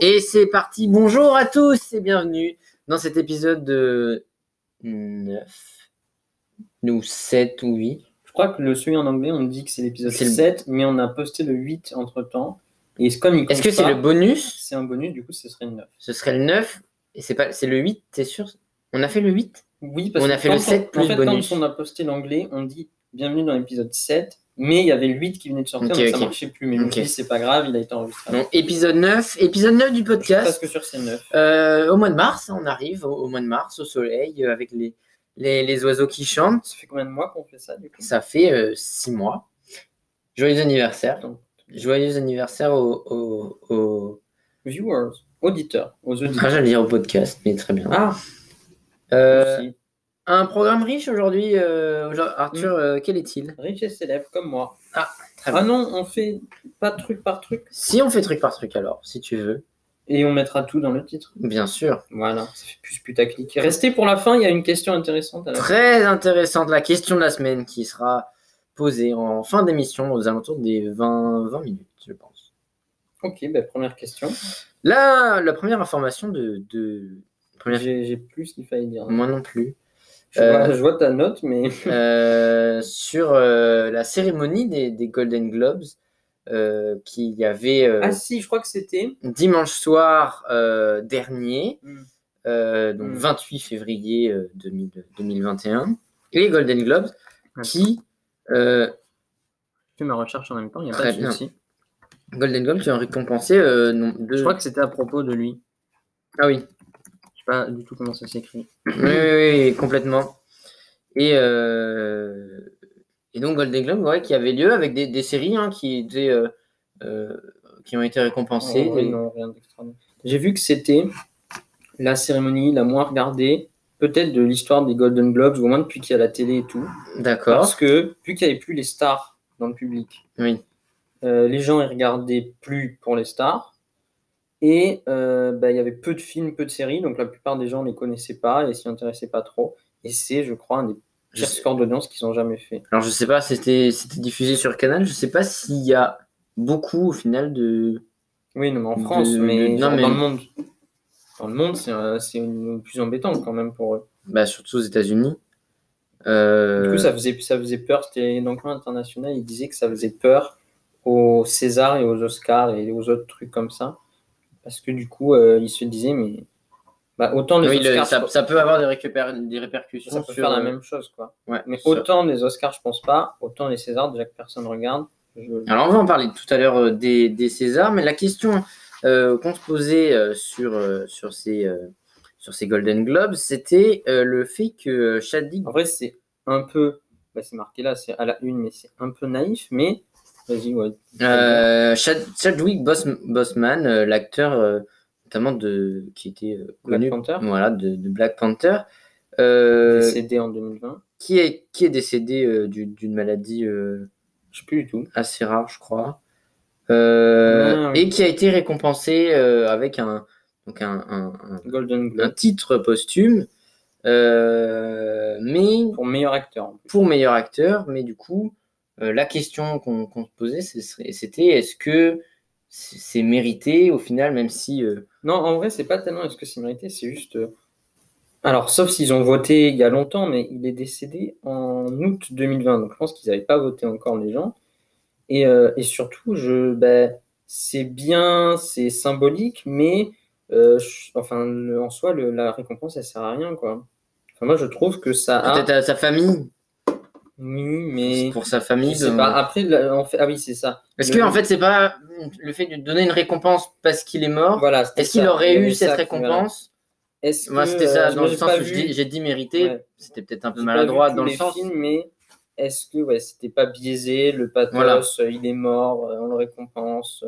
Et c'est parti, bonjour à tous et bienvenue dans cet épisode de 9 ou 7 ou 8. Je crois que le celui en anglais, on dit que c'est l'épisode C'est le- 7, mais on a posté le 8 entre temps. Et comme il Est-ce que c'est le bonus C'est un bonus, du coup, ce serait le 9. Ce serait le 9 et c'est pas c'est le 8, t'es sûr? On a fait le 8 Oui, parce On que a fait quand le 7 en plus fait, bonus. quand on a posté l'anglais, on dit bienvenue dans l'épisode 7, mais il y avait le 8 qui venait de sortir, Ok, donc ça ok. marchait plus. Mais je me Ok. suis dit, c'est pas grave, il a été enregistré. Épisode 9, épisode 9 du podcast. sûr que c'est 9. Euh, au mois de mars, on arrive au, au mois de mars, au soleil, euh, avec les, les, les oiseaux qui chantent. Ça fait combien de mois qu'on fait ça, du coup? Ça fait 6 mois. Joyeux anniversaire. Donc, Joyeux anniversaire au, au, au... Viewers, auditeurs, aux Ah, auditeurs. j'allais dire au podcast, mais très bien. Ah, Euh. Un programme riche aujourd'hui. euh. Arthur, euh, quel est-il? Riche et célèbre comme moi. Très bien. Ah non, on fait pas truc par truc? Si on fait truc par truc alors, si tu veux. Et on mettra tout dans le titre? Bien sûr. Voilà, ça fait plus putaclic. Restez pour la fin, il y a une question intéressante à la fin. Très intéressante la question de la semaine qui sera posée en fin d'émission aux alentours des 20, 20 minutes, je pense. Ok, bah, première question. Là, la première information de. de... Première... J'ai j'ai plus ce qu'il fallait dire. Moi non plus. Je, Euh, vois, je vois ta note, mais Euh, sur euh, la cérémonie des, des Golden Globes euh, qu'il y avait euh, ah si, je crois que c'était. dimanche soir euh, dernier, Hmm. euh, donc Hmm. 28 février euh, 2000 2021, et les Golden Globes qui euh, Je fais ma recherche en même temps, il n'y a Très pas de souci. Golden Globes qui ont récompensé euh, non, deux- Je crois que c'était à propos de lui. ah oui pas du tout comment ça s'écrit. oui, oui, oui, complètement et euh, et donc Golden Globe ouais, qui avait lieu avec des, des séries hein, qui étaient euh, euh, qui ont été récompensées Oh, non, rien. J'ai vu que c'était la cérémonie la moins regardée, peut-être de l'histoire des Golden Globes, ou au moins depuis qu'il y a la télé et tout. d'accord Parce que, vu qu'il n'y avait plus les stars dans le public, oui euh, les gens ne regardaient plus pour les stars. Et euh, bah, il y avait peu de films, peu de séries, donc la plupart des gens ne les connaissaient pas et s'y intéressaient pas trop. Et c'est, je crois, un des pires scores d'audience qu'ils ont jamais fait. Alors je sais pas, c'était diffusé sur Canal. Je sais pas s'il y a beaucoup au final de. Oui, non, mais en De- France, mais, non, mais- dans le monde. Dans le monde, c'est euh, une- plus embêtant quand même pour eux. Bah surtout aux États-Unis. Euh, Du coup, ça faisait, ça faisait peur. C'était dans le coin international, ils disaient que ça faisait peur aux Césars et aux Oscars et aux autres trucs comme ça. Parce que du coup, euh, ils se disaient, mais bah, autant les oui, le- Oscars, ça, peut avoir des, des répercussions ça peut sur faire la euh, même chose. quoi. Ouais, Mais autant les Oscars, je pense pas. Autant les Césars, déjà que personne regarde. Je- Alors on va en parler tout à l'heure euh, des, des Césars, mais la question euh, qu'on se posait sur sur ces sur ces Golden Globes, c'était le fait que Chadwick En vrai, c'est un peu. bah, c'est marqué là, c'est à la une, mais c'est un peu naïf. Mais vas-y, ouais. Euh, Chad- Chadwick Bos- Boseman, euh, l'acteur euh, notamment de qui était euh, Black connu, Panther, voilà, de, de Black Panther, euh, décédé en 2020. qui est qui est décédé euh, du- d'une maladie euh, Je sais plus du tout. assez rare, je crois, Ah, oui. et qui a été récompensé avec un donc un, un- un- Golden un Globe titre posthume, mais pour meilleur acteur. en plus. pour meilleur acteur, mais du coup, la question qu'on se posait, c'était est-ce que c'est mérité au final, même si. euh, Non, en vrai, c'est pas tellement est-ce que c'est mérité, c'est juste. euh, Alors, sauf s'ils ont voté il y a longtemps, mais il est décédé en août 2020, donc je pense qu'ils n'avaient pas voté encore les gens. Et, euh, et surtout, je, ben, c'est bien, c'est symbolique, mais euh, je- enfin, le- en soi, le- la récompense, elle sert à rien, quoi. Enfin, moi, je trouve que ça a. Peut-être à sa famille, Oui, mais. pour sa Je famille. sais de- pas. Après, là, fait... ah oui, c'est ça. Est-ce Le- que en fait c'est pas le fait de donner une récompense parce qu'il est mort Voilà, Est-ce qu'il aurait eu cette voilà. récompense? Est-ce Moi c'était ça euh, dans le sens où j'ai dit mérité. Ouais. C'était peut-être un peu maladroit dans le sens. films, mais est-ce que ouais, c'était pas biaisé Le pathos, Voilà. euh, il est mort, euh, on le récompense.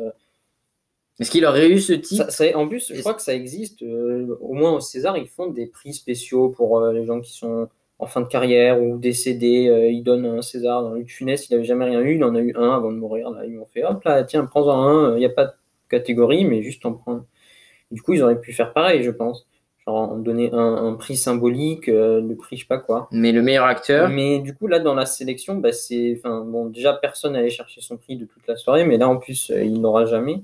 Est-ce qu'il aurait eu ce titre Ça, ça- en plus, je crois que ça existe. au moins au César, ils font des prix spéciaux pour les gens qui sont en fin de carrière ou décédés. euh, ils donnent un César. Dans Luc Funès, il n'avait jamais rien eu. Il en a eu un avant de mourir. Là, ils m'ont fait hop là, tiens, prends-en un. Il n'y a pas de catégorie, mais juste en prendre. Du coup, ils auraient pu faire pareil, je pense. genre donner un, un prix symbolique, euh, le prix je sais pas quoi. Mais le meilleur acteur, Mais du coup là dans la sélection, bah, c'est, enfin bon déjà personne n'allait chercher son prix de toute la soirée, mais là en plus euh, il n'aura jamais.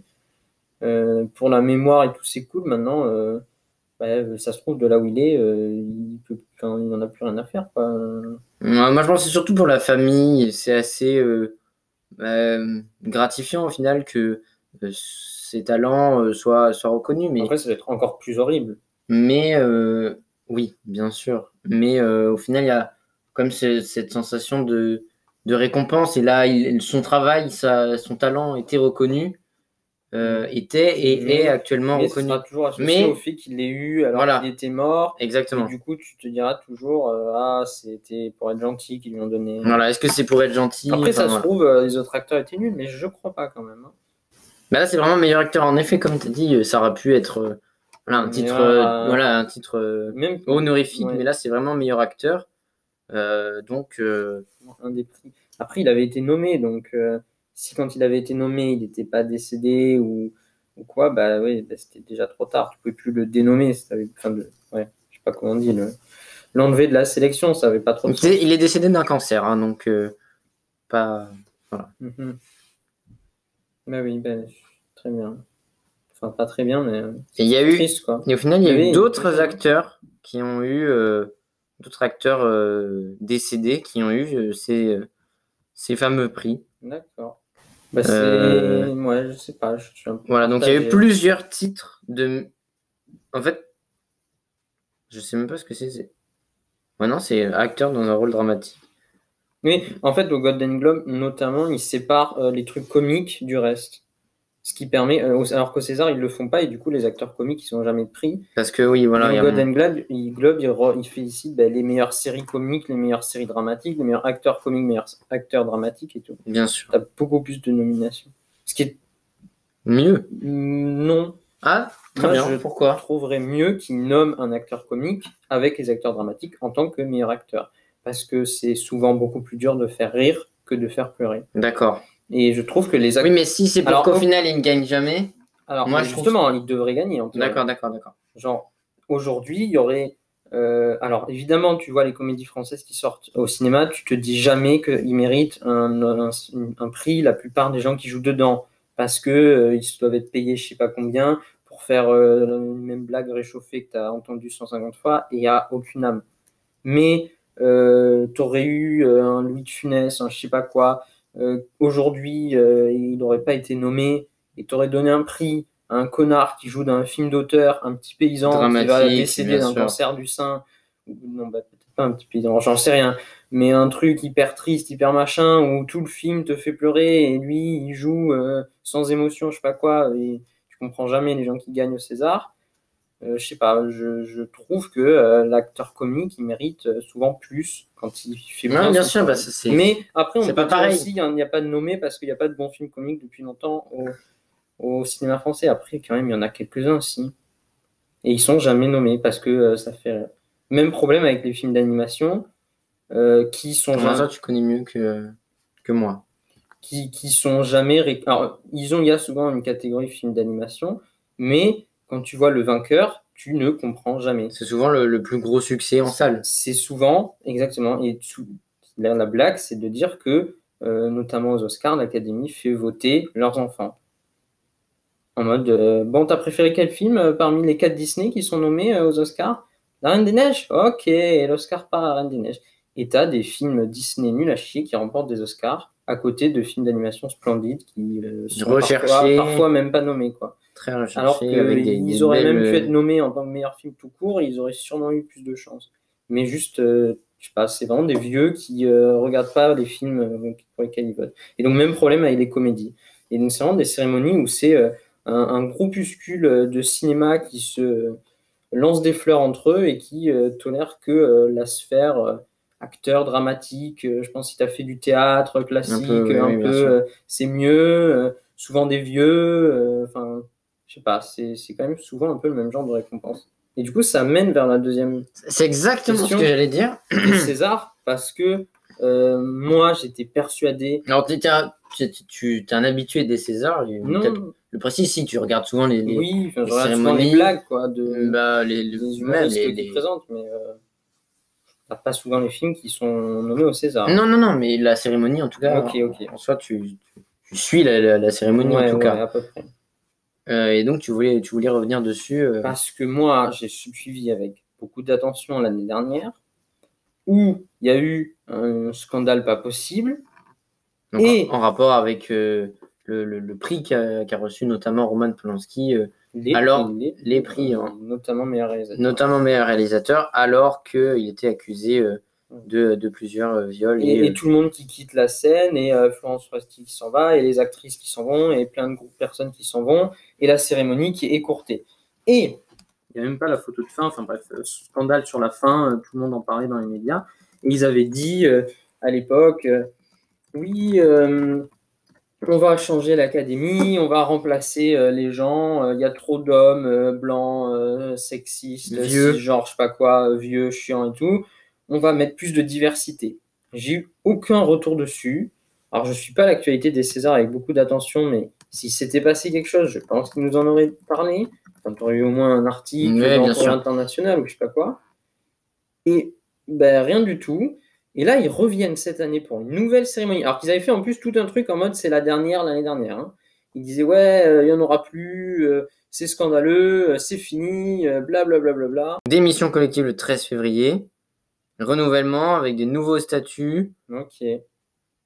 Euh, pour la mémoire et tout c'est cool maintenant. euh, bah, ça se trouve de là où il est, euh, il peut, enfin, il en a plus rien à faire quoi. moi moi, je pense que c'est surtout pour la famille. C'est assez euh, euh, gratifiant au final que euh, ses talents soient, soient reconnus. Mais, Après ça va être encore plus horrible. mais oui, bien sûr. Mais au final, il y a comme ce- cette sensation de, de récompense. Et là, il- son travail, sa, son talent était reconnu, euh, était et Mais- est actuellement Mais reconnu. sera toujours associé Mais- au fait qu'il l'ait eu alors Voilà. qu'il était mort. Et Exactement. du coup, tu te diras toujours, euh, ah, c'était pour être gentil qu'ils lui ont donné. Voilà, est-ce que c'est pour être gentil? Après, ça se trouve, euh, les autres acteurs étaient nuls, mais je crois pas quand même. hein. Bah là, c'est vraiment meilleur acteur. En effet, comme tu as dit, ça aurait pu être voilà, un titre, voilà, un titre Même honorifique, Ouais. mais là, c'est vraiment meilleur acteur. Donc, un des prix. Après, il avait été nommé, donc si quand il avait été nommé, il n'était pas décédé ou, ou quoi, bah oui, bah, c'était déjà trop tard. Tu pouvais plus le dénommer. Enfin, de, ouais, je sais pas comment on dit, le- l'enlever de la sélection, ça avait pas trop de il est- il est décédé d'un cancer, hein, donc euh, pas. Mhm. Bah oui, bah, très bien. Enfin, pas très bien, mais Et il y a eu, triste, quoi. et au final, il y a Oui, eu d'autres acteurs qui ont eu, euh, d'autres acteurs euh, décédés qui ont eu ces, ces fameux prix. D'accord. Bah, c'est. Euh, Ouais, je sais pas. Je suis un peu Voilà, donc il y a eu plusieurs titres de. En fait, je sais même pas ce que c'est. c'est- Ouais, non, c'est acteur dans un rôle dramatique. Oui, en fait, au Golden Globe, notamment, ils séparent euh, les trucs comiques du reste. Ce qui permet, euh, alors qu'au César, ils le font pas, et du coup, les acteurs comiques, ils sont jamais pris. Parce que oui, voilà, il y au a Golden Globe, il, Globe, il, re- il félicite bah, les meilleures séries comiques, les meilleures séries dramatiques, les meilleurs acteurs comiques, les meilleurs acteurs dramatiques et tout. bien sûr. T'as beaucoup plus de nominations. Ce qui est Mieux. non, Ah, très Moi, bien. je Pourquoi? trouverais mieux qu'ils nomment un acteur comique avec les acteurs dramatiques en tant que meilleur acteur. Parce que c'est souvent beaucoup plus dur de faire rire que de faire pleurer. D'accord. Et je trouve que les Oui, mais si c'est pour Alors, qu'au au- final, il ne gagne jamais. Alors, moi, mais je trouve justement, ils devraient gagner. en théorie. D'accord, d'accord, d'accord. Genre, aujourd'hui, il y aurait. euh, alors, évidemment, tu vois les comédies françaises qui sortent au cinéma, tu te dis jamais qu'ils méritent un, un, un prix, la plupart des gens qui jouent dedans, parce que euh, ils doivent être payés je sais pas combien pour faire euh, la même blague réchauffée que tu as entendu 150 fois, et il n'y a aucune âme. Mais euh, tu aurais eu euh, un Louis de Funès, un je sais pas quoi, aujourd'hui, euh, il n'aurait pas été nommé, et tu aurais donné un prix à un connard qui joue dans un film d'auteur, un petit paysan qui va décéder d'un cancer du sein, non, bah, peut-être pas un petit paysan, j'en sais rien, mais un truc hyper triste, hyper machin, où tout le film te fait pleurer, et lui, il joue euh, sans émotion, je sais pas quoi, et tu comprends jamais les gens qui gagnent au César. Euh, je sais pas, je, je trouve que euh, l'acteur comique, il mérite euh, souvent plus quand il fait Non, bien sûr, bah, c'est. Mais après, on peut pas dire pareil. aussi qu'il n'y a pas de nommé parce qu'il n'y a pas de bons films comiques depuis longtemps au, au cinéma français. Après, quand même, il y en a quelques-uns aussi. Et ils sont jamais nommés parce que euh, ça fait. Même problème avec les films d'animation euh, qui sont Comment jamais ça, tu connais mieux que, que moi? qui, qui sont jamais. ré- Alors, ils ont, il y a souvent une catégorie film d'animation, mais quand tu vois le vainqueur, tu ne comprends jamais. C'est souvent le, le plus gros succès en salle. C'est souvent, exactement, et tout- la, la blague, c'est de dire que, euh, notamment aux Oscars, l'Académie fait voter leurs enfants. En mode, euh, bon, t'as préféré quel film euh, parmi les quatre Disney qui sont nommés aux Oscars? La Reine des Neiges Ok, l'Oscar part à la Reine des Neiges. Et t'as des films Disney nuls à chier qui remportent des Oscars à côté de films d'animation splendides qui sont parfois, parfois même pas nommés. Quoi. Très recherché. Alors des, qu'ils des auraient même pu être nommés en tant que meilleur film tout court, ils auraient sûrement eu plus de chance. Mais juste, euh, je sais pas, c'est vraiment des vieux qui euh, regardent pas les films euh, pour lesquels ils votent. Et donc, même problème avec les comédies. Et donc, c'est vraiment des cérémonies où c'est euh, un, un groupuscule euh, de cinéma qui se lance des fleurs entre eux et qui euh, tolère que euh, la sphère euh, acteur dramatique. euh, je pense si tu as fait du théâtre classique, Un peu, oui, euh, c'est mieux. euh, souvent des vieux. euh, Enfin, je sais pas, c'est quand même souvent un peu le même genre de récompense. Et du coup, ça mène vers la deuxième C'est exactement Question. ce que j'allais dire. César parce que Euh, moi, j'étais persuadé. Alors, tu es un, tu, t'es un habitué des Césars. Non, Le précis, si tu regardes souvent les, les, oui, enfin, les cérémonies. blagues, quoi, de, bah, les, les- les- qui les- présentent, mais euh, pas souvent les films qui sont nommés au César. Non, non, non, mais la cérémonie, en tout cas, Ok, ok. en soi, tu, tu, tu suis la, la, la cérémonie, Ouais, en tout ouais, cas. à peu près. Euh, et donc, tu voulais, tu voulais revenir dessus. euh, Parce que moi, j'ai suivi avec beaucoup d'attention l'année dernière, où il y a eu un scandale pas possible. donc, et- en, rapport avec euh, le, le, le prix qu'a reçu notamment Roman Polanski, Les Alors, prix, les prix, hein. notamment meilleur réalisateur. notamment meilleur réalisateur, alors qu'il était accusé de, de plusieurs euh, viols. Et, Et, et tout le monde qui quitte la scène, et euh, Florence Foresti qui s'en va, et les actrices qui s'en vont, et plein de groupes de personnes qui s'en vont, et la cérémonie qui est écourtée. Et il n'y a même pas la photo de fin, enfin bref, euh, scandale sur la fin, euh, tout le monde en parlait dans les médias. Et ils avaient dit euh, à l'époque, euh, oui, euh, on va changer l'académie, on va remplacer euh, les gens, euh, il y a trop d'hommes euh, blancs, euh, sexistes, Vieux. genre je sais pas quoi, euh, vieux, chiants et tout. On va mettre plus de diversité. J'ai eu aucun retour dessus. Alors je suis pas à l'actualité des Césars avec beaucoup d'attention, mais si s'était passé quelque chose, je pense qu'ils nous en auraient parlé. Enfin, tu aurais eu au moins un article Ouais, dans international ou je sais pas quoi. Et ben, rien du tout. Et là, ils reviennent cette année pour une nouvelle cérémonie. Alors qu'ils avaient fait en plus tout un truc en mode c'est la dernière l'année dernière. hein. Ils disaient ouais, euh, il n'y en aura plus, euh, c'est scandaleux, euh, c'est fini, euh, bla bla bla bla bla. Démission collective le 13 février. Renouvellement avec des nouveaux statuts, Ok.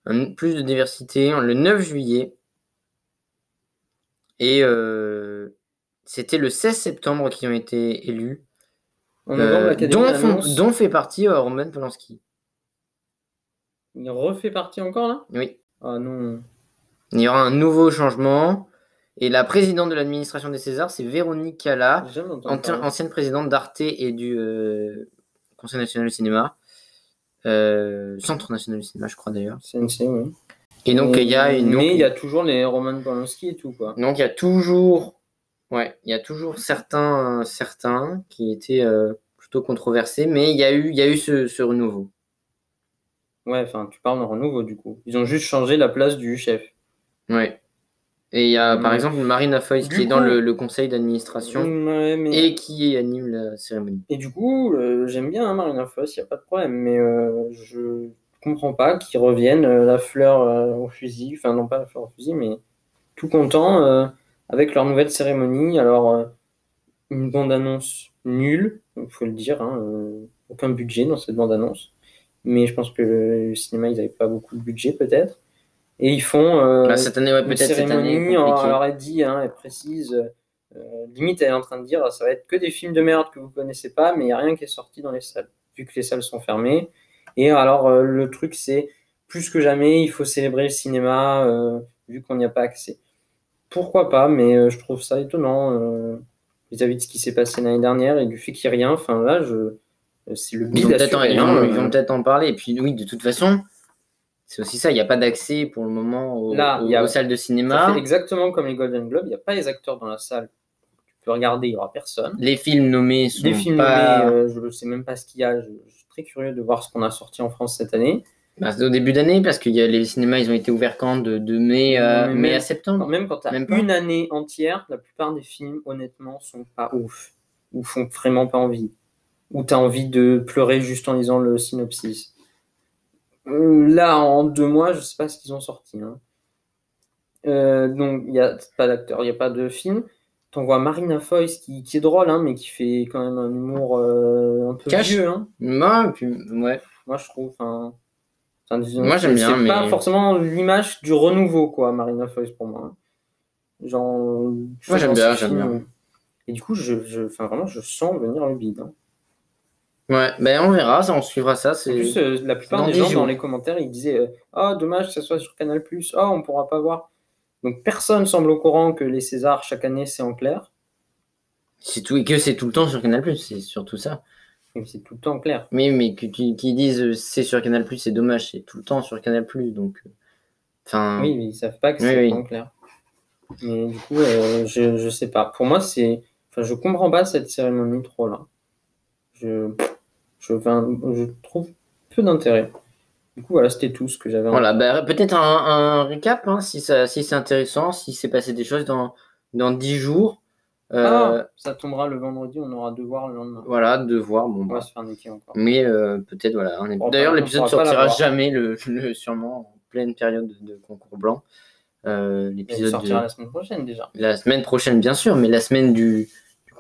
un- plus de diversité le 9 juillet. Et euh, c'était le 16 septembre qui ont été élus, En novembre, euh, dont, font- annonce- dont fait partie euh, Roman Polanski. Il refait partie encore là? Oui. Ah non. Il y aura un nouveau changement. Et la présidente de l'administration des Césars, c'est Véronique Cala, ancien- ancienne présidente d'Arte et du euh, Conseil national du cinéma. Euh, Centre national du cinéma, je crois d'ailleurs. CNC, oui. Et donc, il y a une. Mais il y a toujours les Roman Polanski et tout, quoi. Donc il y a toujours, ouais, il y a toujours certains, certains qui étaient euh, plutôt controversés, mais il y a eu, il y a eu ce, ce renouveau. Ouais, enfin, tu parles d'un renouveau, du coup. Ils ont juste changé la place du chef. Ouais. Et il y a par exemple Marina Foïs qui est dans le, le conseil d'administration Ouais, mais... et qui anime la cérémonie. Et du coup, euh, j'aime bien hein, Marina Foïs, il n'y a pas de problème, mais euh, je comprends pas qu'ils reviennent euh, la fleur euh, au fusil, enfin non pas la fleur au fusil, mais tout content avec leur nouvelle cérémonie. Alors, une bande-annonce nulle, il faut le dire, hein, aucun budget dans cette bande-annonce, mais je pense que le cinéma, ils n'avaient pas beaucoup de budget peut-être. Et ils font euh, Là, cette année, ouais, peut-être cette année. cérémonie, on compliquée. leur a dit, hein, elle précise, euh, limite elle est en train de dire, ça va être que des films de merde que vous connaissez pas, mais il n'y a rien qui est sorti dans les salles, vu que les salles sont fermées. Et alors euh, le truc c'est, plus que jamais, il faut célébrer le cinéma, euh, vu qu'on n'y a pas accès. Pourquoi pas, mais euh, je trouve ça étonnant euh, vis-à-vis de ce qui s'est passé l'année dernière et du fait qu'il n'y ait rien. Enfin là, je... c'est le Ils vont bide peut-être en, hein, euh. peut-être en parler. Et puis, oui, de toute façon, c'est aussi ça. Il n'y a pas d'accès pour le moment au- Là, au- il y a- aux salles de Ça cinéma. fait exactement comme les Golden Globes, il n'y a pas les acteurs dans la salle. Tu peux regarder, il n'y aura personne. Les films nommés sont Des films pas. nommés, euh, je ne sais même pas ce qu'il y a. Je, je suis très curieux de voir ce qu'on a sorti en France cette année. Bah, c'est au début d'année parce que y a, les cinémas ils ont été ouverts quand de, de mai, à- Mais mai même- à septembre? Même quand tu as Même pas? une année entière, la plupart des films, honnêtement, sont pas ouf. Ou font vraiment pas envie. Ou tu as envie de pleurer juste en lisant le synopsis. Euh, Là, en deux mois, je sais pas ce qu'ils ont sorti. hein. Euh, donc, il n'y a pas d'acteur, il n'y a pas de film. T'envoies Marina Foïs qui, qui est drôle, hein, mais qui fait quand même un humour euh, un peu Cash. vieux. Hein. Et puis, ouais. Moi, je trouve. Disons, Moi, j'aime bien, C'est pas forcément l'image du renouveau, quoi, Marina Foïs pour moi. hein. Genre. Moi, j'aime bien, j'aime bien. Et du coup, je, je, vraiment, je sens venir le bide. hein. Ouais, ben on verra, ça, on suivra ça. En plus, euh, la plupart des gens jours. dans les commentaires, ils disaient euh, Ah, dommage que ça soit sur Canal, ah, on pourra pas voir. Donc, personne semble au courant que les Césars, chaque année, c'est en clair. c'est tout et que c'est tout le temps sur Canal+, c'est surtout ça. C'est tout le temps clair. Mais mais qu'ils disent euh, c'est sur Canal+, c'est dommage, c'est tout le temps sur Canal+, donc. Enfin. Oui, mais ils savent pas que c'est oui. en clair. Mais du coup, euh, je, je sais pas. Pour moi, c'est. Enfin, je comprends pas cette cérémonie trop là. Je, je, enfin, je trouve peu d'intérêt. Du coup, voilà, c'était tout ce que j'avais. Voilà, bah, peut-être un, un récap, hein, si, ça, si c'est intéressant, si s'est passé des choses dans, dans 10 jours. Euh, Ah, ça tombera le vendredi, on aura devoir le lendemain. Voilà, de voir. Bon, On bah, va se faire niquer encore. Mais euh, peut-être, voilà. est- D'ailleurs, l'épisode pas sortira jamais, le, le- sûrement en pleine période de, de concours blanc. Euh, Il l'épisode sortira de- la semaine prochaine déjà. la semaine prochaine, bien sûr, mais la semaine du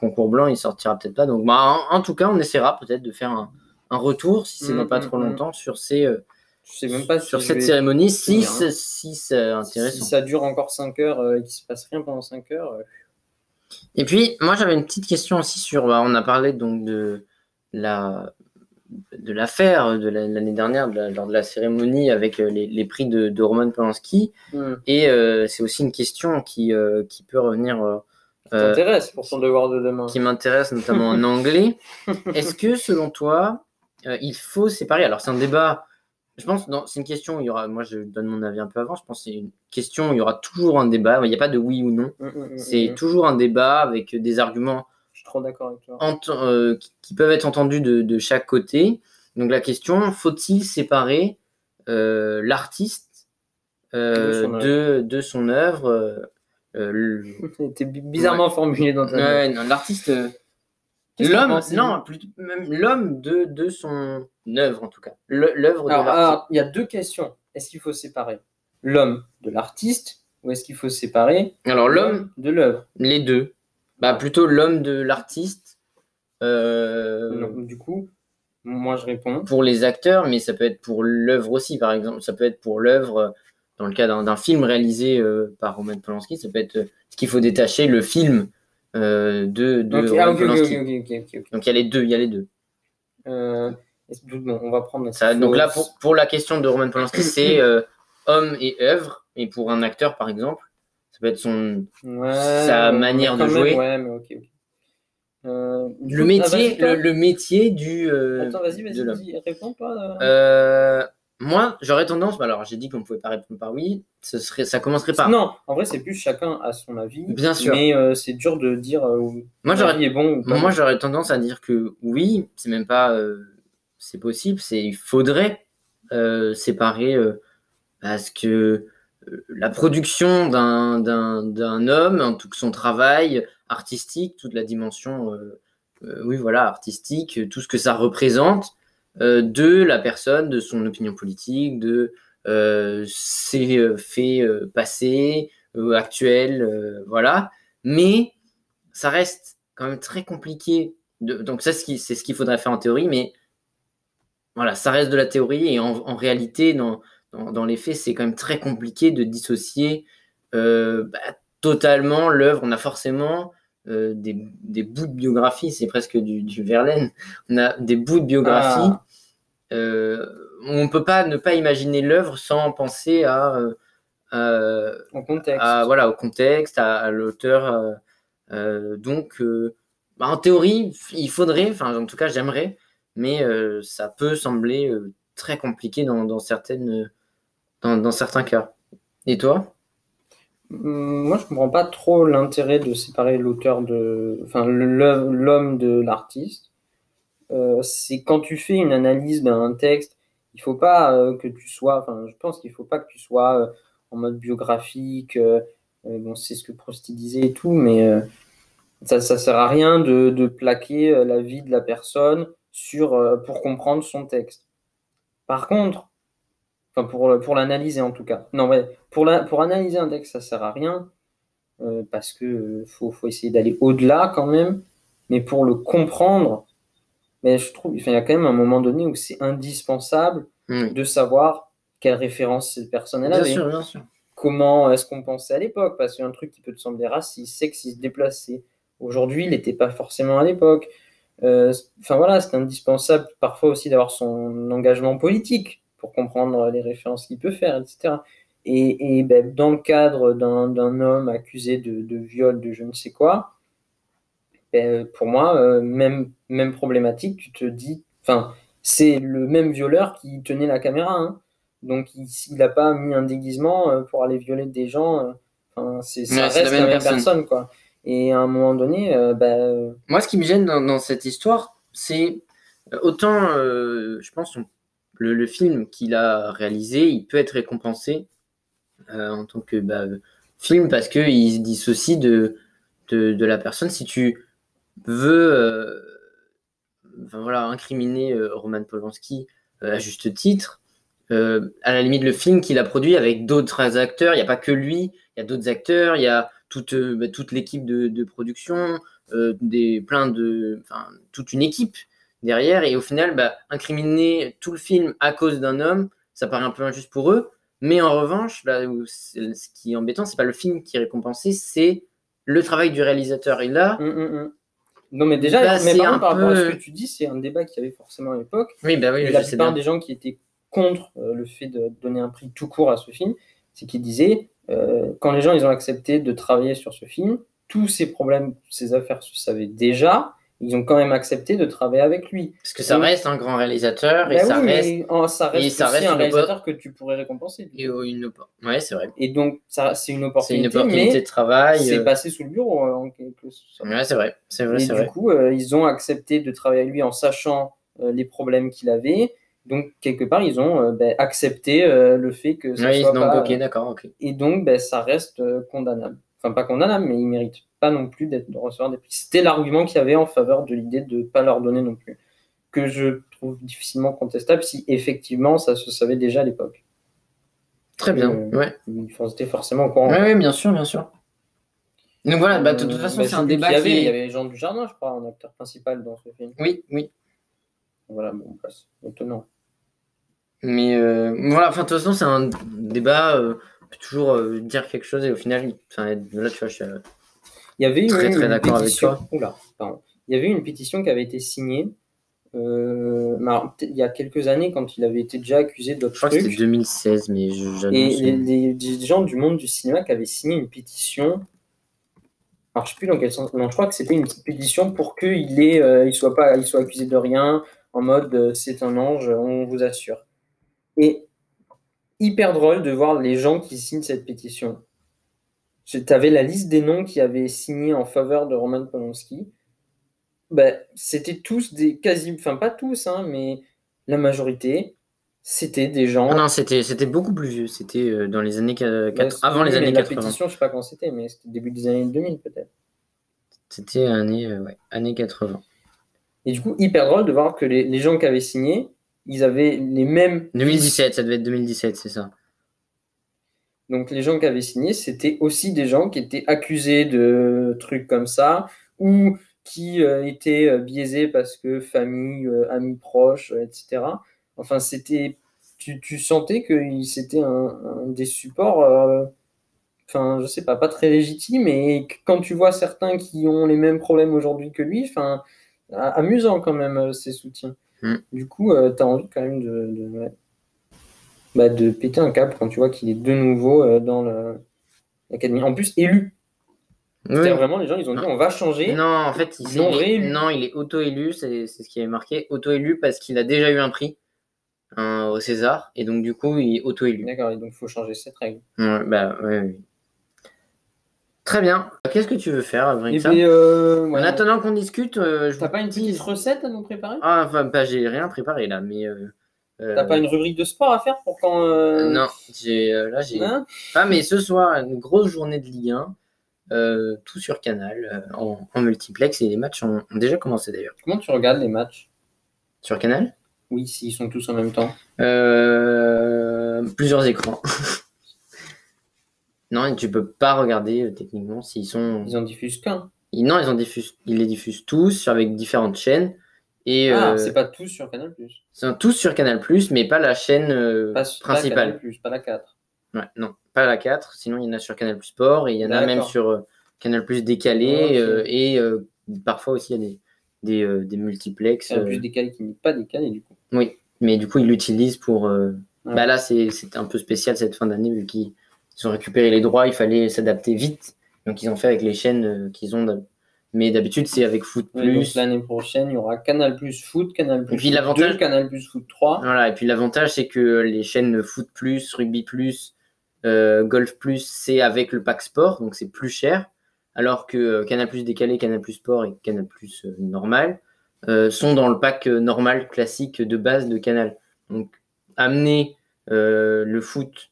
concours blanc, il sortira peut-être pas. Donc, bah, en, en tout cas, on essaiera peut-être de faire un, un retour, si c'est Mm, dans pas mm, trop mm. longtemps, sur, ces, euh, Je sais même pas si sur cette vais- cérémonie, si, hein. c'est- si c'est intéressant. Si ça dure encore 5 heures euh, et qu'il se passe rien pendant 5 heures, euh, Et puis, moi, j'avais une petite question aussi sur. bah, on a parlé donc de la de l'affaire de la- l'année dernière, de la- lors de la cérémonie avec les, les prix de, de Roman Polanski. hmm, Et euh, c'est aussi une question qui, qui peut revenir, euh, euh, t'intéresse pour ton devoir de demain. qui m'intéresse notamment en anglais. Est-ce que, selon toi, euh, il faut séparer Alors, c'est un débat. Je pense, c'est une question. où Il y aura. Moi, je donne mon avis un peu avant. Je pense que c'est une question. où Il y aura toujours un débat. Il n'y a pas de oui ou non. Hmm, hmm, hmm, C'est toujours un débat avec des arguments Je suis trop d'accord avec toi. ent- euh, qui, qui peuvent être entendus de, de chaque côté. Donc la question, faut-il séparer euh, l'artiste euh, son de son œuvre euh, C'était bi- bizarrement formulé dans ta Ouais, non, l'artiste, euh, l'homme, non, plutôt même l'homme de, de son œuvre en tout cas, l'œuvre de Alors, l'artiste. il y a deux questions. Est-ce qu'il faut séparer l'homme de l'artiste ou est-ce qu'il faut séparer Alors l'homme, de l'œuvre? Les deux, bah plutôt l'homme de l'artiste. euh, Donc, Du coup, moi je réponds. pour les acteurs, mais ça peut être pour l'œuvre aussi, par exemple. Ça peut être pour l'œuvre, dans le cas d'un film réalisé euh, par Roman Polanski, ça peut être euh, ce qu'il faut détacher le film euh, de, de Ok, Roman ah, Polanski. Donc il y a les deux, il y a les deux. Bon, on va prendre. Ça, donc là, pour, pour la question de Roman Polanski, c'est euh, homme et œuvre, et pour un acteur, par exemple, ça peut être son Ouais, sa manière de même, jouer. Ouais. Euh, le métier, ah, le, le métier du. euh, Attends, vas-y, vas-y, réponds toi. Moi, j'aurais tendance. Alors, j'ai dit qu'on pouvait pas répondre par oui. Ce serait, ça commencerait par. Non, en vrai, c'est plus chacun a son avis. Bien sûr. Mais euh, c'est dur de dire euh, Moi, j'aurais l'avis est bon ou pas. Moi, j'aurais tendance à dire que oui, c'est même pas, euh, c'est possible, c'est il faudrait euh, séparer parce que la production d'un d'un d'un homme, en tout son travail artistique, toute la dimension, oui, voilà, artistique, tout ce que ça représente de la personne, de son opinion politique, de euh, ses euh, faits euh, passés, euh, actuels, euh, voilà. Mais ça reste quand même très compliqué. Donc ça, c'est ce qu'il faudrait faire en théorie, mais voilà, ça reste de la théorie et en, réalité, dans, dans, les faits, c'est quand même très compliqué de dissocier euh, bah, totalement l'œuvre. On a forcément euh, des, des bouts de biographie, c'est presque du, du Verlaine. On a des bouts de biographie. Ah. Euh, on ne peut pas ne pas imaginer l'œuvre sans penser à, euh, à- En contexte. à- voilà, au contexte, à, à l'auteur. euh, donc, bah, en théorie, il faudrait, enfin, en tout cas, j'aimerais, mais ça peut sembler très compliqué dans, dans certaines, dans, dans certains cas. Et toi? Moi, je comprends pas trop l'intérêt de séparer l'auteur de, enfin, l'homme de l'artiste. Euh, c'est quand tu fais une analyse d'un texte, il faut pas euh, que tu sois, enfin, je pense qu'il faut pas que tu sois euh, en mode biographique. euh, bon, c'est ce que Proust disait et tout, mais ça, ça sert à rien de, de plaquer la vie de la personne sur, pour comprendre son texte. Par contre, enfin, pour, pour l'analyser en tout cas. Non, ouais, pour, la, pour analyser un texte, ça sert à rien euh, parce que euh, faut, faut essayer d'aller au-delà quand même. Mais pour le comprendre, mais je trouve, enfin, il y a quand même un moment donné où c'est indispensable Oui. de savoir quelle référence cette personne Bien avait. sûr, bien sûr. Comment est-ce qu'on pensait à l'époque? Parce qu'il y a un truc qui peut te sembler raciste, sexiste, déplacé. Aujourd'hui, il n'était pas forcément à l'époque. Euh, Enfin voilà, c'est indispensable parfois aussi d'avoir son engagement politique pour comprendre les références qu'il peut faire, etc. Et, et ben, dans le cadre d'un homme accusé de, de viol, de je ne sais quoi, ben, pour moi, euh, même, même problématique, tu te dis, enfin, c'est le même violeur qui tenait la caméra, hein. donc il n'a pas mis un déguisement euh, pour aller violer des gens, euh, enfin, c'est, ça Ouais, c'est reste la la même personne. personne, quoi. Et à un moment donné, euh, ben, Moi, ce qui me gêne dans, dans cette histoire, c'est autant, euh, je pense, on le, film qu'il a réalisé, il peut être récompensé euh, en tant que bah, film parce qu'il se dissocie de, de, la personne. Si tu veux euh, voilà, incriminer euh, Roman Polanski à juste titre, à la limite le film qu'il a produit avec d'autres acteurs, il n'y a pas que lui, il y a d'autres acteurs, il y a toute, bah, toute l'équipe de, production, des, plein de, toute une équipe derrière, et au final, bah, incriminer tout le film à cause d'un homme, ça paraît un peu injuste pour eux, mais en revanche, là où ce qui est embêtant, c'est pas le film qui est récompensé, c'est le travail du réalisateur. Et là, Hum, hum, hum. Non, mais déjà, Bah, mais par, par rapport à ce peu- que tu dis, c'est un débat qu'il y avait forcément à l'époque. oui, bah oui, Et je la sais plupart bien. des gens qui étaient contre euh, le fait de donner un prix tout court à ce film, c'est qu'ils disaient, euh, quand les gens ils ont accepté de travailler sur ce film, tous ces problèmes, ces affaires se savaient déjà, ils ont quand même accepté de travailler avec lui. Parce que ça reste un grand réalisateur et Bah ça reste en- ça reste et ça aussi reste un réalisateur que tu pourrais récompenser. et, une Ouais, c'est vrai. Et donc, ça, c'est une opportunité, une opportunité mais de travail. c'est euh, passé sous le bureau euh, en quelque sorte. Ouais, c'est vrai. C'est vrai, Et du vrai. coup, euh, ils ont accepté de travailler avec lui en sachant euh, les problèmes qu'il avait. Donc, quelque part, ils ont ben, accepté le fait que ça Oui, soit donc pas... ok, d'accord, ok. Et donc, ben, ça reste condamnable. Enfin, pas condamnable, mais ils méritent pas non plus d'être, de recevoir des prix. C'était l'argument qu'il y avait en faveur de l'idée de ne pas leur donner non plus. Que je trouve difficilement contestable si effectivement ça se savait déjà à l'époque. Très bien. Euh, Ouais. Ils étaient forcément au courant. Ouais, bien sûr, bien sûr. Donc voilà, bah, de toute Euh, façon, ben, c'est un débat qu'il y avait, qui Il y avait Jean Dujardin, je crois, en acteur principal dans ce film. Oui, oui. Voilà, bon, bah, c'est étonnant. Mais euh, voilà, enfin, de toute façon, c'est un débat. euh, on peut toujours euh, dire quelque chose et au final, il- là, tu vois, je suis. Il y avait Très, une pétition. Oula. Il y avait une pétition qui avait été signée euh, il y a quelques années quand il avait été déjà accusé d'autres Je crois que c'était trucs. 2016, mais je- Et les, les- gens du monde du cinéma qui avaient signé une pétition. Alors, je sais plus dans quel sens. Non, je crois que c'était une pétition pour qu'il ait, euh, il soit pas, il soit accusé de rien, en mode euh, c'est un ange, on vous assure. Et hyper drôle de voir les gens qui signent cette pétition. Tu avais la liste des noms qui avaient signé en faveur de Roman Polanski. Ben, c'était tous des quasi, enfin pas tous, hein, mais la majorité, c'était des gens. Ah non, c'était c'était beaucoup plus vieux. C'était euh, dans les années qua- Ouais, quatre- c'est- avant les années la 80. pétition, je sais pas quand c'était, mais c'était début des années 2000 peut-être. C'était année, euh, ouais, années 80. Et du coup, hyper drôle de voir que les, les gens qui avaient signé, ils avaient les mêmes. 2017, ça devait être 2017, c'est ça. Donc les gens qui avaient signé, c'était aussi des gens qui étaient accusés de trucs comme ça, ou qui euh, étaient euh, biaisés parce que famille, euh, amis proches, etc. Enfin, c'était. Tu, tu sentais que c'était un, un des supports. Enfin, je sais pas, pas très légitime. Et quand tu vois certains qui ont les mêmes problèmes aujourd'hui que lui, enfin, amusant quand même ces soutiens. Mm. Du coup, tu as envie quand même de, de. Bah, de péter un câble quand tu vois qu'il est de nouveau euh, dans l'académie. En plus, élu. Oui. C'est-à-dire vraiment, les gens, ils ont dit on va changer. Non, en fait, il, l'ont il est- non, il est auto-élu, c'est c'est ce qui est marqué. Auto-élu parce qu'il a déjà eu un prix un, au César, et donc du coup, il est auto-élu. D'accord, et donc il faut changer cette règle. Ouais, bah, ouais, ouais. Très bien. Qu'est-ce que tu veux faire avec Et ça? puis, euh, En attendant qu'on discute, euh, je T'as pas une petite recette à nous préparer? Ah, enfin, bah, j'ai rien préparé là, mais. euh, euh, T'as pas une rubrique de sport à faire pour quand. euh, Non, j'ai euh, là j'ai. hein Ah, mais ce soir, une grosse journée de Ligue 1, euh, tout sur Canal, euh, en, en multiplex, et les matchs ont, ont déjà commencé d'ailleurs. Comment tu regardes les matchs? Sur Canal? Oui, s'ils sont tous en même temps. Euh, Plusieurs écrans. non, tu peux pas regarder euh, techniquement s'ils sont. Ils en diffusent qu'un. Ils- Non, ils, en diffusent... ils les diffusent tous avec différentes chaînes. Et Ah, euh, c'est pas tous sur Canal Plus. sont tous sur Canal, mais pas la chaîne euh, Pas, pas principale. Canal Plus, pas la 4. Ouais, non, pas la 4, sinon il y en a sur Canal Plus Sport et il y en a même sur euh, Canal Plus décalé euh, et euh, parfois aussi il y a des, des, des multiplex. Canal Plus décalé qui n'est pas décalé du coup. oui, mais du coup ils l'utilisent pour. Bah là c'est c'est un peu spécial cette fin d'année vu qu'ils ils ont récupéré les droits, il fallait s'adapter vite. Donc ils ont fait avec les chaînes qu'ils ont. Mais d'habitude c'est avec Foot Plus. l'année prochaine, il y aura Canal Plus Foot, Canal Plus puis Foot l'avantage- 2, Canal Plus Foot 3. Voilà, et puis l'avantage, c'est que les chaînes Foot Plus, Rugby Plus, euh, Golf Plus, c'est avec le pack sport, donc c'est plus cher. Alors que euh, Canal Plus décalé, Canal Plus sport et Canal Plus euh, normal sont dans le pack normal classique de base de Canal. Donc amener le foot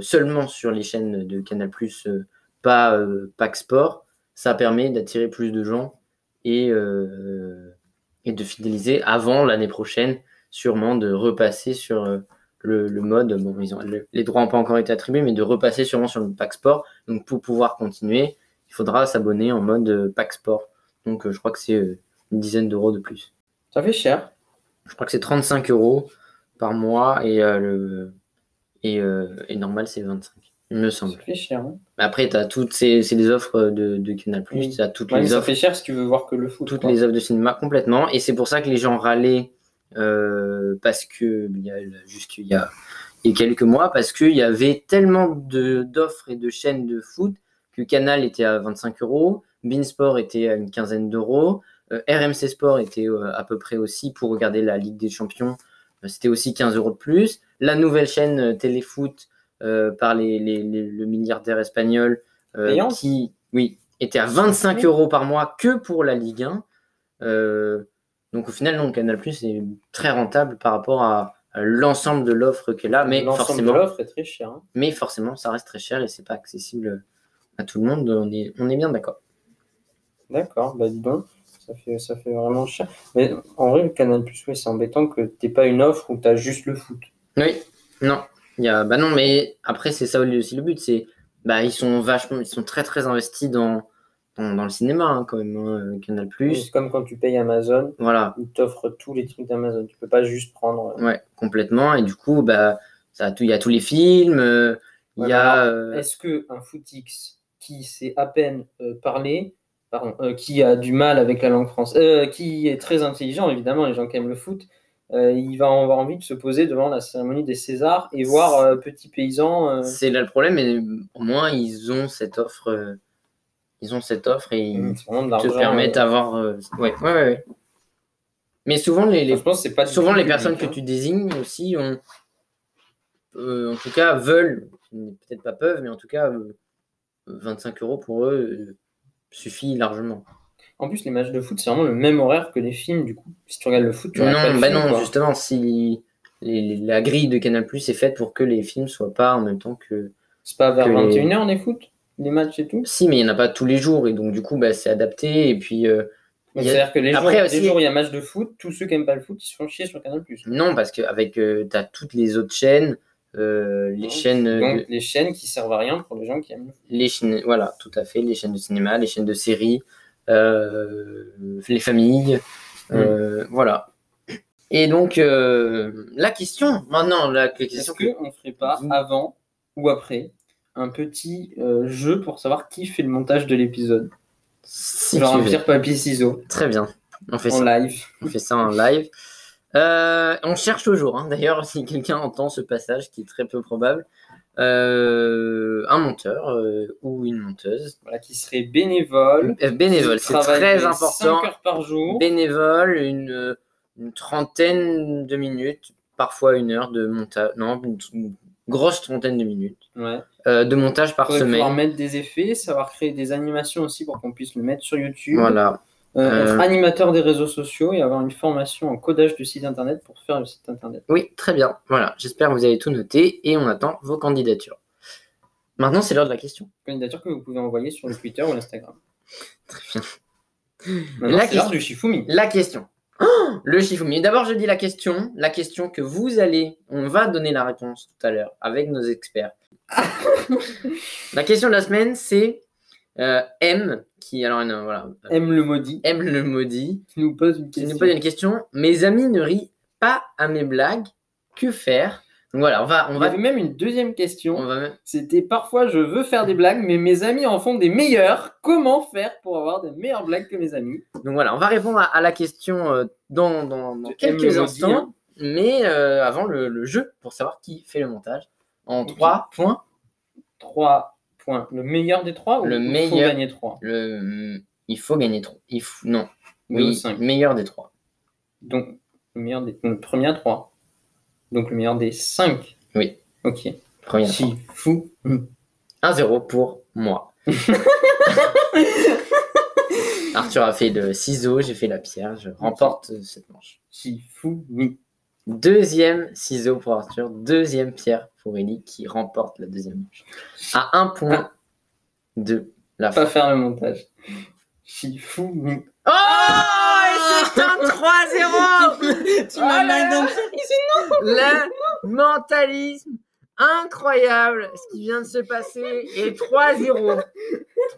seulement sur les chaînes de Canal+, euh, pas Pack Sport, ça permet d'attirer plus de gens et, euh, et de fidéliser avant l'année prochaine, sûrement de repasser sur euh, le, le mode. Bon, ils ont, le- les droits n'ont pas encore été attribués, mais de repasser sûrement sur le Pack Sport. Donc pour pouvoir continuer, il faudra s'abonner en mode euh, Pack Sport. Donc je crois que c'est une dizaine d'euros de plus. Ça fait cher. Je crois que c'est 35 euros par mois et, euh, le, et, euh, et normal c'est 25, il me Ça semble. fait cher. hein. Après, tu as toutes ces, c'est des offres de, de Canal+, Oui. tu as toutes Ouais, les ça offres fait cher si tu veux voir que le foot. toutes quoi. les offres de cinéma complètement. Et c'est pour ça que les gens râlaient euh, parce que il y a juste il y a, il y a quelques mois, parce qu'il y avait tellement de d'offres et de chaînes de foot que Canal était à 25 euros, Beansport était à une quinzaine d'euros, euh, RMC Sport était euh, à peu près aussi pour regarder la Ligue des Champions, euh, c'était aussi 15 euros de plus. La nouvelle chaîne euh, Téléfoot euh, par les, les- les- le milliardaire espagnol euh, qui oui était à 25 Oui. euros par mois que pour la Ligue 1. Euh, donc au final, non, Canal Plus est très rentable par rapport à, l'ensemble de l'offre qu'elle a, mais forcément, l'offre est très cher. hein. mais forcément, ça reste très cher et c'est pas accessible à tout le monde. On est, on est bien d'accord. D'accord, bah dis donc, ça fait, ça fait vraiment cher. Mais en vrai, le Canal Plus, ouais, c'est embêtant que t'aies pas une offre où t'as juste le foot. Oui, non, il y a, bah non, mais après c'est ça aussi le but, c'est, bah ils sont vachement, ils sont très très investis dans, dans, dans le cinéma hein, quand même, hein, Canal Plus. C'est comme quand tu payes Amazon, Voilà, ils t'offrent tous les trucs d'Amazon. Tu peux pas juste prendre. euh, ouais, complètement. Et du coup, bah ça il y a tous les films, euh, il Ouais, y a. euh, Est-ce que un footix qui sait à peine euh, parler, pardon, euh, qui a du mal avec la langue française, euh, qui est très intelligent, évidemment, les gens qui aiment le foot, euh, il va avoir envie de se poser devant la cérémonie des Césars et voir euh, Petit Paysan. euh, C'est là le problème, mais au moins ils ont cette offre, euh, ils ont cette offre et ils te permettent d'avoir. ouais, ouais. Mais souvent les, les- je pense pas souvent les personnes que hein. tu désignes aussi ont, en tout cas veulent, peut-être pas peuvent, mais en tout cas euh, 25 euros pour eux suffit largement. En plus, les matchs de foot, c'est vraiment le même horaire que les films, du coup. Si tu regardes le foot, tu pas Non, le bah film, non, quoi. justement, si les- la grille de Canal Plus est faite pour que les films soient pas en même temps que. C'est pas vers que les- 21h les foot, les matchs et tout? Si, mais il n'y en a pas tous les jours et donc du coup, bah, c'est adapté et puis. euh, a- C'est-à-dire que les Après jours, aussi- les jours où il y a match de foot, tous ceux qui aiment pas le foot, ils se font chier sur Canal+. Non, parce qu'avec tu as toutes les autres chaînes, euh, les Donc, chaînes, euh, Donc, de- les chaînes qui servent à rien pour les gens qui aiment le foot. les chaînes, voilà, tout à fait, les chaînes de cinéma, les chaînes de séries, euh, les familles, euh, voilà. Et donc euh, la question, maintenant la, Est-ce question que qu'on ferait pas, Vous- avant ou après, un petit euh, jeu pour savoir qui fait le montage de l'épisode? Si Genre un pierre, papier, ciseaux, très bien, on fait en ça, live. on fait ça en live. Euh, on cherche toujours, hein, d'ailleurs, si quelqu'un entend ce passage, qui est très peu probable, euh, un monteur euh, ou une monteuse. Voilà, qui serait bénévole. Euh, Bénévole, c'est très important. heures par jour. bénévole, une, une trentaine de minutes, parfois une heure de montage, non, une, une grosse trentaine de minutes Ouais. de montage par Faudrait pouvoir semaine. mettre des effets, savoir créer des animations aussi pour qu'on puisse le mettre sur YouTube. Voilà, Euh, être Euh, animateur des réseaux sociaux et avoir une formation en codage de site internet pour faire le site internet. oui, très bien. Voilà, j'espère que vous avez tout noté et on attend vos candidatures. Maintenant, c'est l'heure de la question. Candidature que vous pouvez envoyer sur le Twitter ou l'Instagram. Très bien. Maintenant, La c'est l'heure question- du Shifumi. La question. Oh, le Shifumi. D'abord, je dis la question. La question que vous allez. On va donner la réponse tout à l'heure avec nos experts. la question de la semaine, c'est euh, M, qui. Alors, non, voilà. Aime le maudit M le maudit, qui nous pose une question. nous pose une question. Mes amis ne rient pas à mes blagues. Que faire? Donc voilà, on va. On Il y va, avait même une deuxième question. même- C'était parfois je veux faire des blagues, mais mes amis en font des meilleures. Comment faire pour avoir des meilleures blagues que mes amis? Donc voilà, on va répondre à, à la question euh, dans, dans- quelques maudit, instants. hein Mais euh, avant le, le jeu, pour savoir qui fait le montage. En Ok. trois points. 3 points. Le meilleur des trois ou Le il faut meilleur. gagner 3 Le, il faut gagner trop. Il faut, non. Ou Oui, cinq. meilleur des trois. Donc, le meilleur des. Le premier à 3. Donc, le meilleur des 5. Oui. Ok. Premier. trois. Si fou. 1-0 pour moi. Arthur a fait le ciseau, j'ai fait la pierre. Je remporte cette manche. Si fou. Mi. Deuxième ciseau pour Arthur, deuxième pierre pour Ellie qui remporte la deuxième manche. À un point de la fin. Pas faire le montage. Shifumi. Oh et C'est un 3-0 Tu m'as mal dans Le mentalisme incroyable ce qui vient de se passer et 3-0.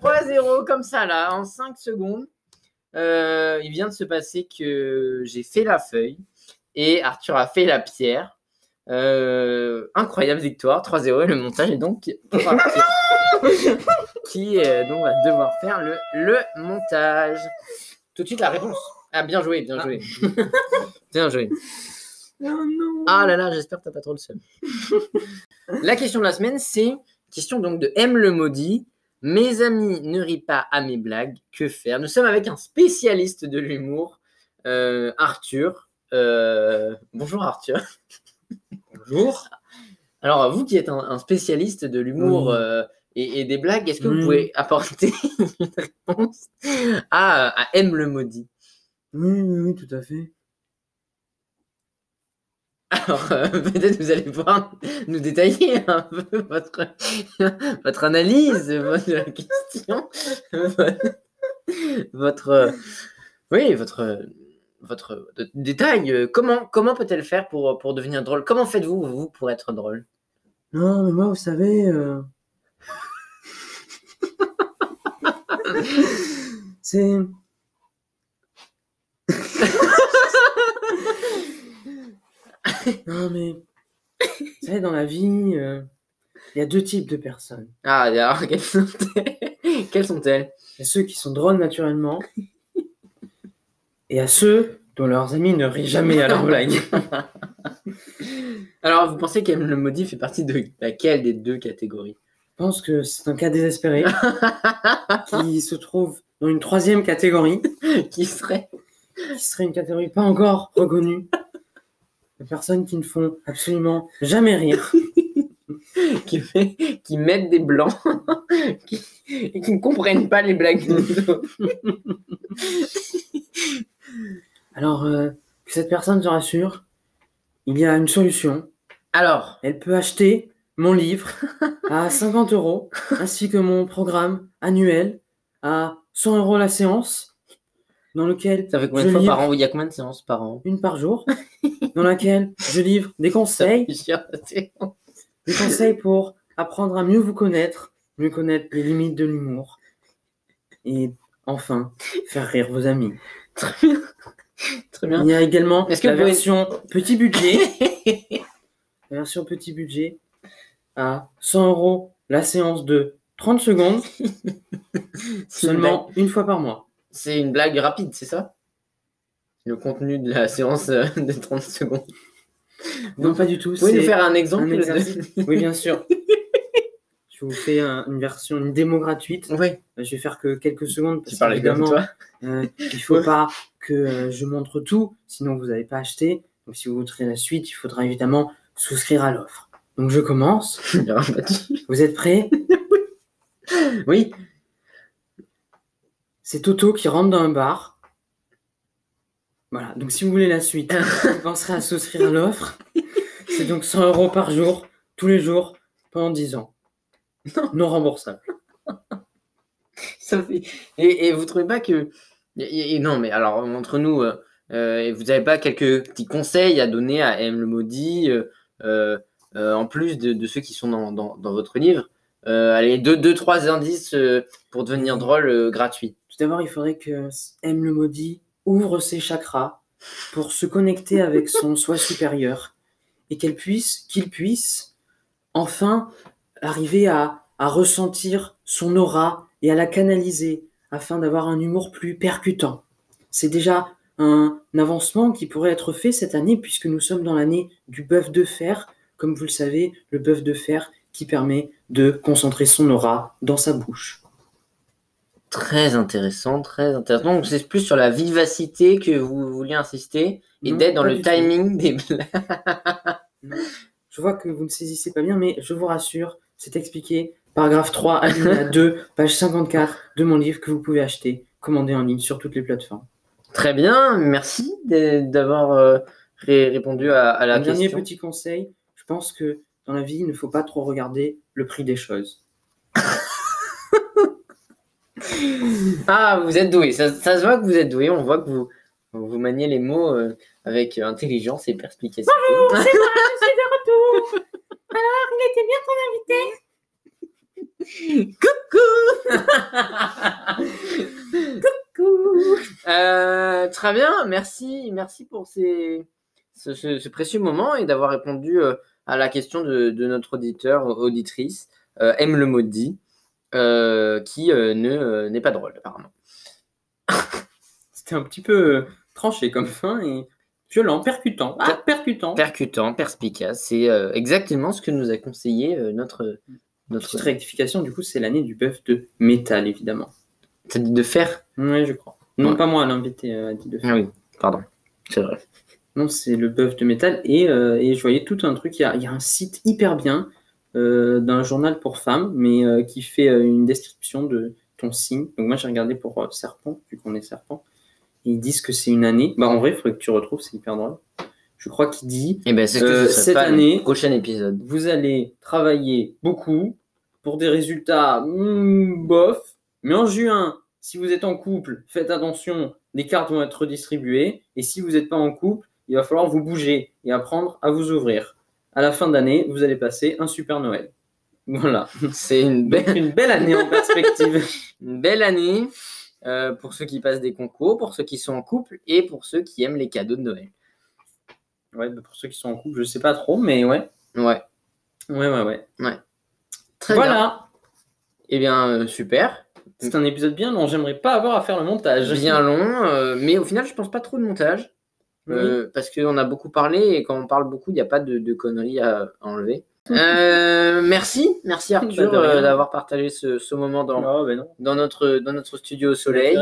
3-0 comme ça là en 5 secondes. Euh, il vient de se passer que j'ai fait la feuille et Arthur a fait la pierre. Euh, incroyable victoire, 3-0 et le montage est donc pour Arthur. qui euh, donc va devoir faire le, le montage. Tout de suite la réponse. Ah bien joué, bien Ah. joué. bien joué. Oh non. Ah là là, j'espère que t'as pas trop le seum. La question de la semaine, c'est question donc de M le maudit. Mes amis ne rient pas à mes blagues, que faire? Nous sommes avec un spécialiste de l'humour, euh, Arthur. Euh, bonjour Arthur. Bonjour. Alors vous qui êtes un, un spécialiste de l'humour euh, et, et des blagues, est-ce que vous pouvez apporter une réponse à, à M le maudit? Oui, oui, oui, tout à fait. Alors, euh, peut-être vous allez pouvoir nous détailler un peu votre, votre analyse de la question, votre, votre, oui, votre, votre de- détail. euh, Comment, comment peut-elle faire pour, pour devenir drôle? Comment faites-vous, vous, pour être drôle? Non, mais moi, vous savez. euh, C'est. non, mais. Vous savez, dans la vie, euh, il y a deux types de personnes. Ah, alors, quelles sont-elles? Quelles sont-elles? Il y a ceux qui sont drôles naturellement. Et a ceux dont leurs amis ne rient jamais à leurs blagues. Alors, vous pensez qu'Aime le maudit fait partie de laquelle des deux catégories? Je pense que c'est un cas désespéré qui se trouve dans une troisième catégorie. Qui serait? Qui serait une catégorie pas encore reconnue. De personnes qui ne font absolument jamais rire. qui, fait, qui mettent des blancs qui, et qui ne comprennent pas les blagues des autres. Alors, euh, que cette personne se rassure, il y a une solution. Alors, Elle peut acheter mon livre à 50 euros, ainsi que mon programme annuel à 100 euros la séance, dans lequel ça fait combien de fois par an Il y a combien de séances par an une par jour, dans laquelle je livre des conseils, des conseils pour apprendre à mieux vous connaître, mieux connaître les limites de l'humour, et enfin faire rire vos amis. Très bien. Très bien. Il y a également Est-ce que la pouvez- version petit budget, la version petit budget à 100 euros la séance de 30 secondes, une seulement une fois par mois. C'est une blague rapide, c'est ça? Le contenu de la séance euh, de 30 secondes. Non, pas du tout. Vous pouvez nous faire un exemple un de- exercice. Oui, bien sûr. Je vous fais un- une version, une démo gratuite. Oui, Je vais faire que quelques secondes. tu Parce qu'évidemment, toi. euh, il faut pas que euh, je montre tout, sinon vous n'avez pas acheté. Donc si vous voudrez la suite, il faudra évidemment souscrire à l'offre. Donc je commence. Vous êtes prêts? Oui, C'est Toto qui rentre dans un bar. Voilà, donc si vous voulez la suite, vous penserez à souscrire à l'offre. C'est donc 100 euros par jour, tous les jours, pendant 10 ans. Non remboursable. ça fait... et, et vous trouvez pas que. et- et- non, mais alors, entre nous, euh, euh, vous n'avez pas quelques petits conseils à donner à M le maudit, euh, euh, euh, en plus de, de ceux qui sont dans, dans, dans votre livre Euh, Allez, deux, deux, trois indices euh, pour devenir drôle euh, gratuit. Tout d'abord, il faudrait que M le maudit ouvre ses chakras pour se connecter avec son soi supérieur et qu'elle puisse, qu'il puisse enfin arriver à, à ressentir son aura et à la canaliser afin d'avoir un humour plus percutant. C'est déjà un avancement qui pourrait être fait cette année puisque nous sommes dans l'année du bœuf de fer, comme vous le savez, le bœuf de fer qui permet de concentrer son aura dans sa bouche. Très intéressant, très intéressant. Donc, c'est plus sur la vivacité que vous vouliez insister et d'être dans le tout. timing des blagues. Je vois que vous ne saisissez pas bien, mais je vous rassure, c'est expliqué. Paragraphe 3, alinéa 2, page 54 de mon livre que vous pouvez acheter, commander en ligne sur toutes les plateformes. Très bien, merci d'avoir euh, ré- répondu à, à la Un dernier question. petit conseil, je pense que dans la vie, il ne faut pas trop regarder le prix des choses. Ah, vous êtes doué. Ça, ça se voit que vous êtes doué. On voit que vous, vous maniez les mots euh, avec intelligence et perspicacité. Coucou. Coucou Euh, Très bien, merci, merci pour ces, ce, précieux moment et d'avoir répondu euh, à la question de, notre auditeur, auditrice, euh, M. Le maudit, euh, qui euh, ne euh, n'est pas drôle apparemment. C'était un petit peu euh, tranché comme fin et violent, percutant. Ah, percutant. Percutant, perspicace, c'est euh, exactement ce que nous a conseillé euh, notre notre Petite rectification, du coup, c'est l'année du bœuf de métal, évidemment. T'as dit de faire. Oui, je crois. Non, Ouais. pas moi, l'invité euh, a dit de faire. Ah oui, pardon, c'est vrai. Non, c'est le bœuf de métal. Et, euh, et je voyais tout un truc. Il y a, il y a un site hyper bien d'un journal pour femmes, mais qui fait une description de ton signe. Donc, moi, j'ai regardé pour serpent, vu qu'on est serpent. Ils disent que c'est une année. Bah, en vrai, il faudrait que tu retrouves, c'est hyper drôle. Je crois qu'il dit Et ben c'est Euh, ce cette année- prochain épisode. vous allez travailler beaucoup pour des résultats hmm, bof. Mais en juin, si vous êtes en couple, faites attention, les cartes vont être redistribuées. Et si vous n'êtes pas en couple, il va falloir vous bouger et apprendre à vous ouvrir. À la fin d'année, vous allez passer un super Noël. Voilà. C'est une une belle année en perspective. une belle année euh, pour ceux qui passent des concours, pour ceux qui sont en couple et pour ceux qui aiment les cadeaux de Noël. Ouais, bah, pour ceux qui sont en couple, je sais pas trop, mais ouais. Ouais, Ouais, ouais, ouais. très bien. voilà. Eh bien, euh, super. C'est un épisode bien long. J'aimerais pas avoir à faire le montage. Bien long, euh, mais au final, je pense pas trop de montage. Oui. Parce qu'on a beaucoup parlé et quand on parle beaucoup, il n'y a pas de, de conneries à enlever. Euh, merci, merci Arthur Bah, rien. euh, d'avoir partagé ce, ce moment dans, Non, bah non. dans, notre, dans notre studio au soleil.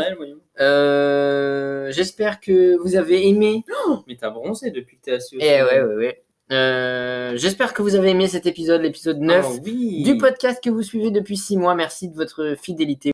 Euh, J'espère que vous avez aimé. Mais t'as bronzé depuis que t'es assis au Eh soleil. ouais, ouais, ouais. Euh, J'espère que vous avez aimé cet épisode, l'épisode 9 Ah oui. du podcast que vous suivez depuis 6 mois. Merci de votre fidélité.